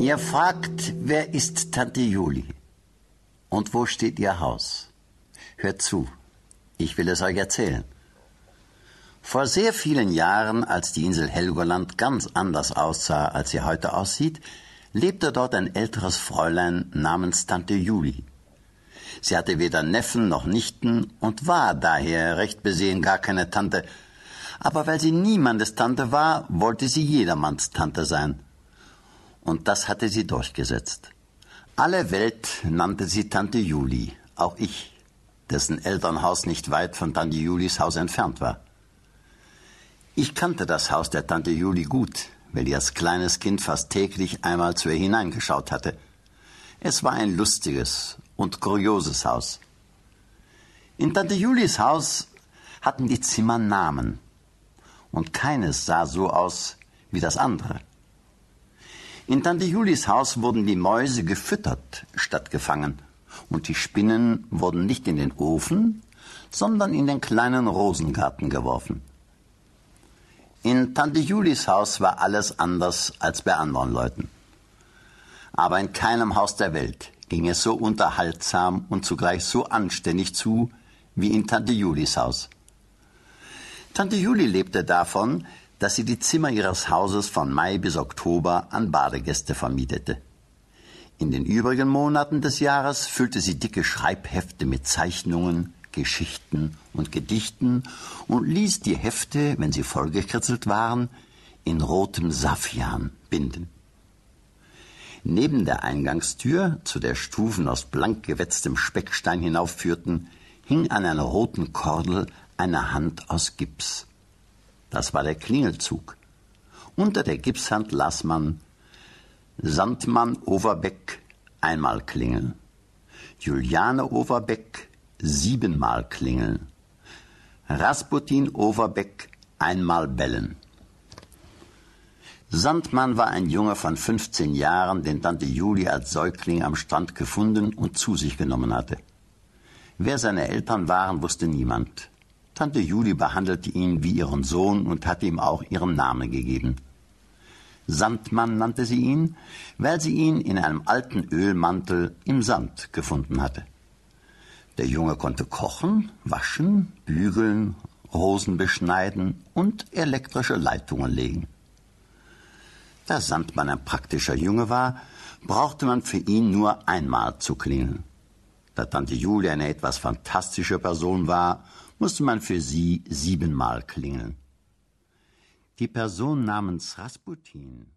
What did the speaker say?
Ihr fragt, wer ist Tante Juli? Und wo steht ihr Haus? Hört zu, ich will es euch erzählen. Vor sehr vielen Jahren, als die Insel Helgoland ganz anders aussah, als sie heute aussieht, lebte dort ein älteres Fräulein namens Tante Juli. Sie hatte weder Neffen noch Nichten und war daher recht besehen gar keine Tante, aber weil sie niemandes Tante war, wollte sie jedermanns Tante sein. Und das hatte sie durchgesetzt. Alle Welt nannte sie Tante Juli, auch ich, dessen Elternhaus nicht weit von Tante Julis Haus entfernt war. Ich kannte das Haus der Tante Juli gut, weil ich als kleines Kind fast täglich einmal zu ihr hineingeschaut hatte. Es war ein lustiges und kurioses Haus. In Tante Julis Haus hatten die Zimmer Namen, und keines sah so aus wie das andere. In Tante Julis Haus wurden die Mäuse gefüttert statt gefangen, und die Spinnen wurden nicht in den Ofen, sondern in den kleinen Rosengarten geworfen. In Tante Julis Haus war alles anders als bei anderen Leuten. Aber in keinem Haus der Welt ging es so unterhaltsam und zugleich so anständig zu wie in Tante Julis Haus. Tante Juli lebte davon, dass sie die Zimmer ihres Hauses von Mai bis Oktober an Badegäste vermietete. In den übrigen Monaten des Jahres füllte sie dicke Schreibhefte mit Zeichnungen, Geschichten und Gedichten und ließ die Hefte, wenn sie vollgekritzelt waren, in rotem Saffian binden. Neben der Eingangstür, zu der Stufen aus blank gewetztem Speckstein hinaufführten, hing an einer roten Kordel eine Hand aus Gips. Das war der Klingelzug. Unter der Gipshand las man Sandmann Overbeck einmal klingeln, Juliane Overbeck siebenmal klingeln, Rasputin Overbeck einmal bellen. Sandmann war ein Junge von 15 Jahren, den Tante Julie als Säugling am Strand gefunden und zu sich genommen hatte. Wer seine Eltern waren, wusste niemand. Tante Julie behandelte ihn wie ihren Sohn und hatte ihm auch ihren Namen gegeben. Sandmann nannte sie ihn, weil sie ihn in einem alten Ölmantel im Sand gefunden hatte. Der Junge konnte kochen, waschen, bügeln, Rosen beschneiden und elektrische Leitungen legen. Da Sandmann ein praktischer Junge war, brauchte man für ihn nur einmal zu klingeln. Da Tante Julie eine etwas fantastische Person war musste man für sie siebenmal klingeln. Die Person namens Rasputin